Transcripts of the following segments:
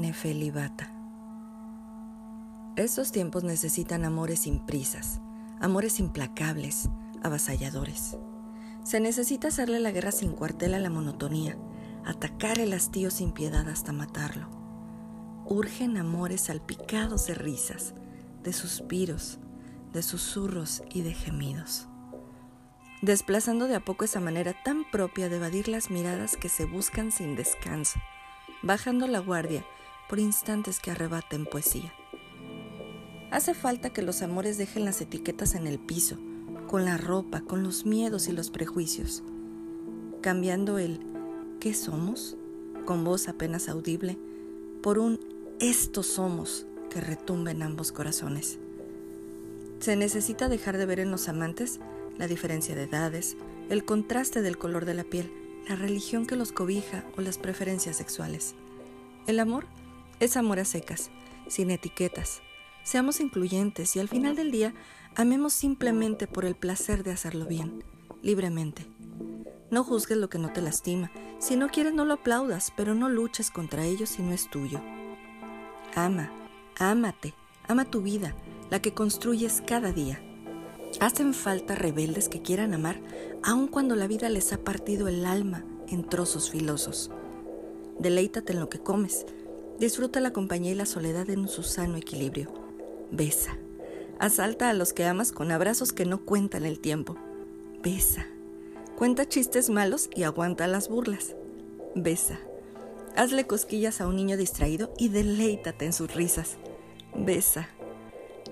Nefelibata. Estos tiempos necesitan amores sin prisas, amores implacables, avasalladores. Se necesita hacerle la guerra sin cuartel a la monotonía, atacar el hastío sin piedad hasta matarlo. Urgen amores salpicados de risas, de suspiros, de susurros y de gemidos desplazando de a poco esa manera tan propia de evadir las miradas que se buscan sin descanso, bajando la guardia por instantes que arrebaten poesía. Hace falta que los amores dejen las etiquetas en el piso, con la ropa, con los miedos y los prejuicios, cambiando el ¿qué somos? con voz apenas audible por un estos somos que retumba en ambos corazones. Se necesita dejar de ver en los amantes la diferencia de edades, el contraste del color de la piel, la religión que los cobija o las preferencias sexuales. El amor es amor a secas, sin etiquetas. Seamos incluyentes y al final del día amemos simplemente por el placer de hacerlo bien, libremente. No juzgues lo que no te lastima. Si no quieres, no lo aplaudas, pero no luches contra ello si no es tuyo. Ama, ámate, ama tu vida, la que construyes cada día. Hacen falta rebeldes que quieran amar aun cuando la vida les ha partido el alma en trozos filosos. Deleítate en lo que comes. Disfruta la compañía y la soledad en su sano equilibrio. Besa. Asalta a los que amas con abrazos que no cuentan el tiempo. Besa. Cuenta chistes malos y aguanta las burlas. Besa. Hazle cosquillas a un niño distraído y deleítate en sus risas. Besa.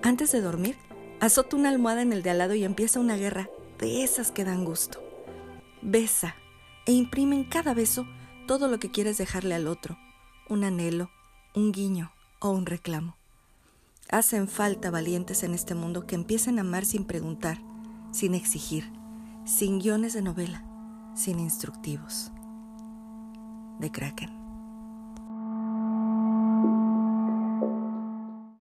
Antes de dormir, Azota una almohada en el de al lado y empieza una guerra de esas que dan gusto. Besa e imprime en cada beso todo lo que quieres dejarle al otro, un anhelo, un guiño o un reclamo. Hacen falta valientes en este mundo que empiecen a amar sin preguntar, sin exigir, sin guiones de novela, sin instructivos. De Kraken.